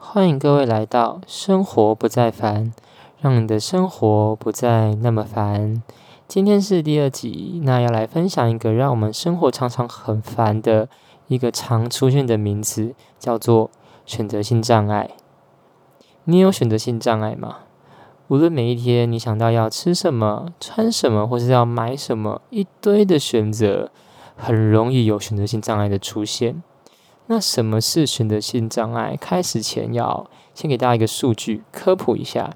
欢迎各位来到生活不再烦，让你的生活不再那么烦。今天是第二集，那要来分享一个让我们生活常常很烦的一个常出现的名词，叫做选择性障碍。你有选择性障碍吗？无论每一天你想到要吃什么、穿什么，或是要买什么，一堆的选择，很容易有选择性障碍的出现。那什么是选择性障碍？开始前要先给大家一个数据科普一下：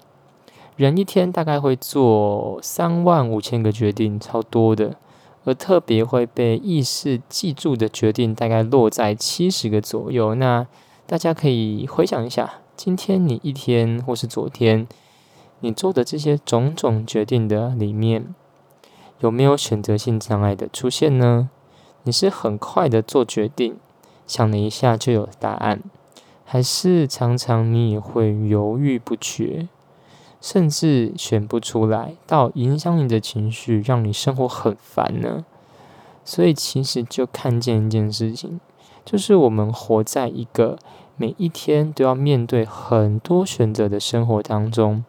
人一天大概会做三万五千个决定，超多的。而特别会被意识记住的决定，大概落在七十个左右。那大家可以回想一下，今天你一天或是昨天。你做的这些种种决定的里面，有没有选择性障碍的出现呢？你是很快的做决定，想了一下就有答案，还是常常你也会犹豫不决，甚至选不出来，到影响你的情绪，让你生活很烦呢？所以其实就看见一件事情，就是我们活在一个每一天都要面对很多选择的生活当中。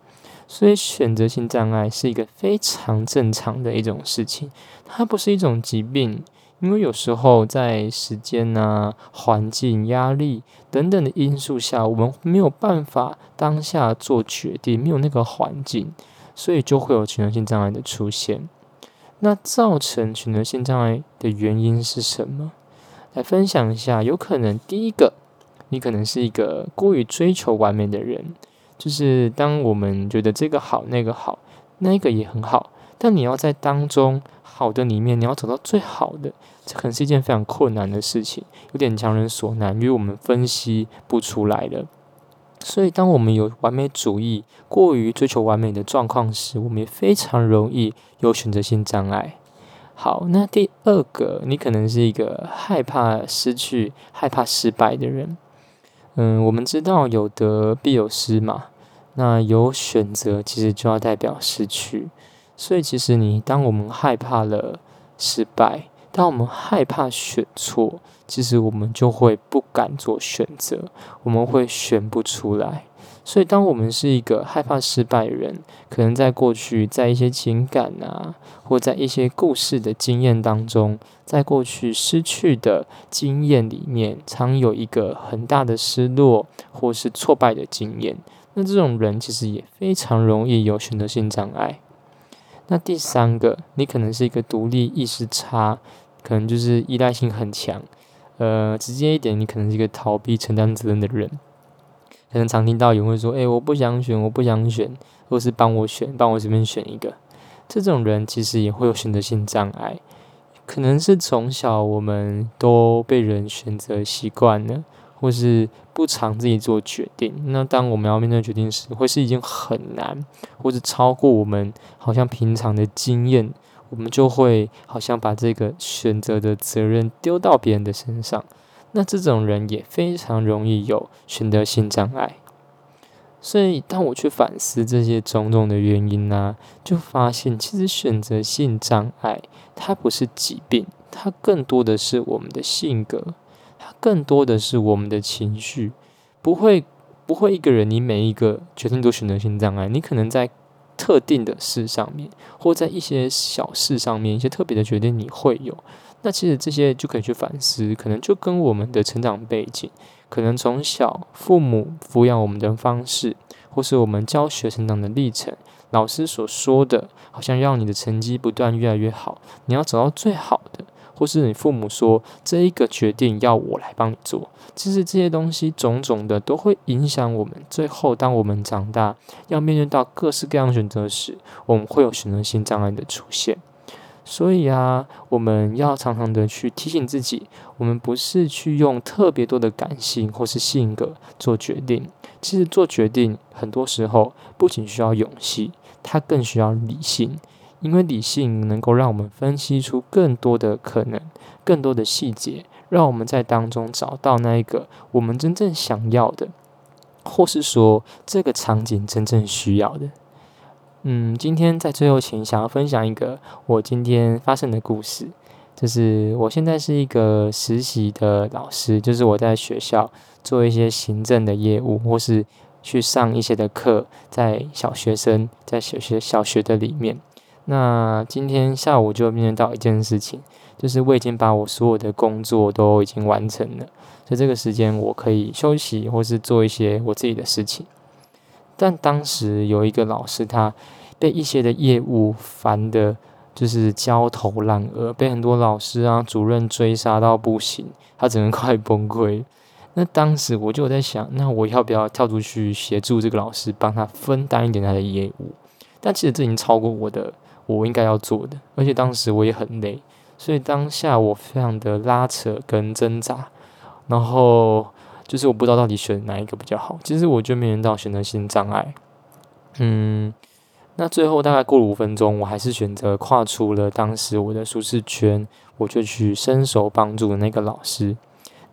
所以选择性障碍是一个非常正常的一种事情，它不是一种疾病，因为有时候在时间啊、环境、压力等等的因素下，我们没有办法当下做决定，没有那个环境，所以就会有选择性障碍的出现。那造成选择性障碍的原因是什么？来分享一下，有可能第一个，你可能是一个过于追求完美的人。就是当我们觉得这个好，那个好，那个也很好，但你要在当中好的里面，你要找到最好的，这可能是一件非常困难的事情，有点强人所难，因为我们分析不出来的。所以，当我们有完美主义、过于追求完美的状况时，我们也非常容易有选择性障碍。好，那第二个，你可能是一个害怕失去、害怕失败的人。嗯，我们知道有得必有失嘛。那有选择，其实就要代表失去。所以，其实你当我们害怕了失败，当我们害怕选错，其实我们就会不敢做选择，我们会选不出来。所以，当我们是一个害怕失败的人，可能在过去，在一些情感啊，或在一些故事的经验当中，在过去失去的经验里面，常有一个很大的失落或是挫败的经验。那这种人其实也非常容易有选择性障碍。那第三个，你可能是一个独立意识差，可能就是依赖性很强。呃，直接一点，你可能是一个逃避承担责任的人。可能常听到有人会说：“诶，我不想选，我不想选，或是帮我选，帮我随便选一个。”这种人其实也会有选择性障碍，可能是从小我们都被人选择习惯了，或是不常自己做决定。那当我们要面对决定时，会是已经很难，或者超过我们好像平常的经验，我们就会好像把这个选择的责任丢到别人的身上。那这种人也非常容易有选择性障碍，所以当我去反思这些种种的原因呢、啊，就发现其实选择性障碍它不是疾病，它更多的是我们的性格，它更多的是我们的情绪，不会不会一个人你每一个决定都选择性障碍，你可能在特定的事上面，或在一些小事上面，一些特别的决定你会有。那其实这些就可以去反思，可能就跟我们的成长背景，可能从小父母抚养我们的方式，或是我们教学成长的历程，老师所说的，好像让你的成绩不断越来越好，你要找到最好的，或是你父母说这一个决定要我来帮你做，其实这些东西种种的都会影响我们。最后，当我们长大要面对到各式各样选择时，我们会有选择性障碍的出现。所以啊，我们要常常的去提醒自己，我们不是去用特别多的感性或是性格做决定。其实做决定很多时候不仅需要勇气，它更需要理性，因为理性能够让我们分析出更多的可能、更多的细节，让我们在当中找到那一个我们真正想要的，或是说这个场景真正需要的。嗯，今天在最后前想要分享一个我今天发生的故事。就是我现在是一个实习的老师，就是我在学校做一些行政的业务，或是去上一些的课，在小学生在小学小学的里面。那今天下午就面临到一件事情，就是我已经把我所有的工作都已经完成了，所以这个时间我可以休息或是做一些我自己的事情。但当时有一个老师，他被一些的业务烦得就是焦头烂额，被很多老师啊、主任追杀到不行，他只能快崩溃。那当时我就在想，那我要不要跳出去协助这个老师，帮他分担一点他的业务？但其实这已经超过我的我应该要做的，而且当时我也很累，所以当下我非常的拉扯跟挣扎，然后。就是我不知道到底选哪一个比较好。其实我就面临到选择性障碍，嗯，那最后大概过了五分钟，我还是选择跨出了当时我的舒适圈，我就去伸手帮助那个老师。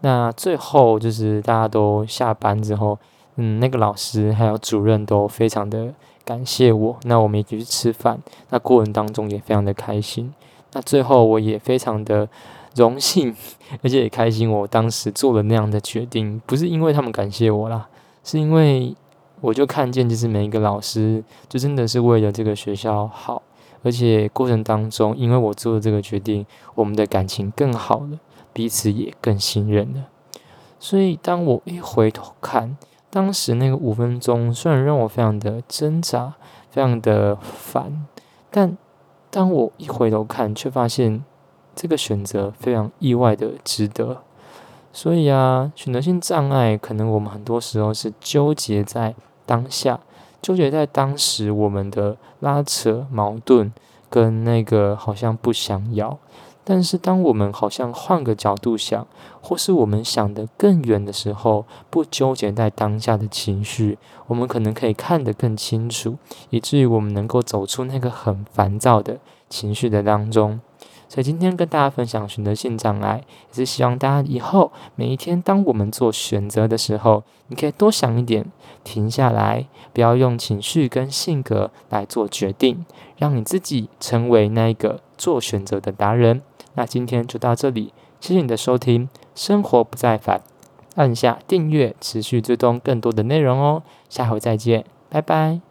那最后就是大家都下班之后，嗯，那个老师还有主任都非常的感谢我。那我们一起去吃饭，那过程当中也非常的开心。那最后我也非常的。荣幸，而且也开心。我当时做了那样的决定，不是因为他们感谢我啦，是因为我就看见，就是每一个老师，就真的是为了这个学校好。而且过程当中，因为我做了这个决定，我们的感情更好了，彼此也更信任了。所以当我一回头看，当时那个五分钟，虽然让我非常的挣扎，非常的烦，但当我一回头看，却发现。这个选择非常意外的值得，所以啊，选择性障碍可能我们很多时候是纠结在当下，纠结在当时我们的拉扯、矛盾跟那个好像不想要。但是当我们好像换个角度想，或是我们想得更远的时候，不纠结在当下的情绪，我们可能可以看得更清楚，以至于我们能够走出那个很烦躁的情绪的当中。所以今天跟大家分享选择性障碍，也是希望大家以后每一天，当我们做选择的时候，你可以多想一点，停下来，不要用情绪跟性格来做决定，让你自己成为那个做选择的达人。那今天就到这里，谢谢你的收听，生活不再烦，按下订阅，持续追踪更多的内容哦。下回再见，拜拜。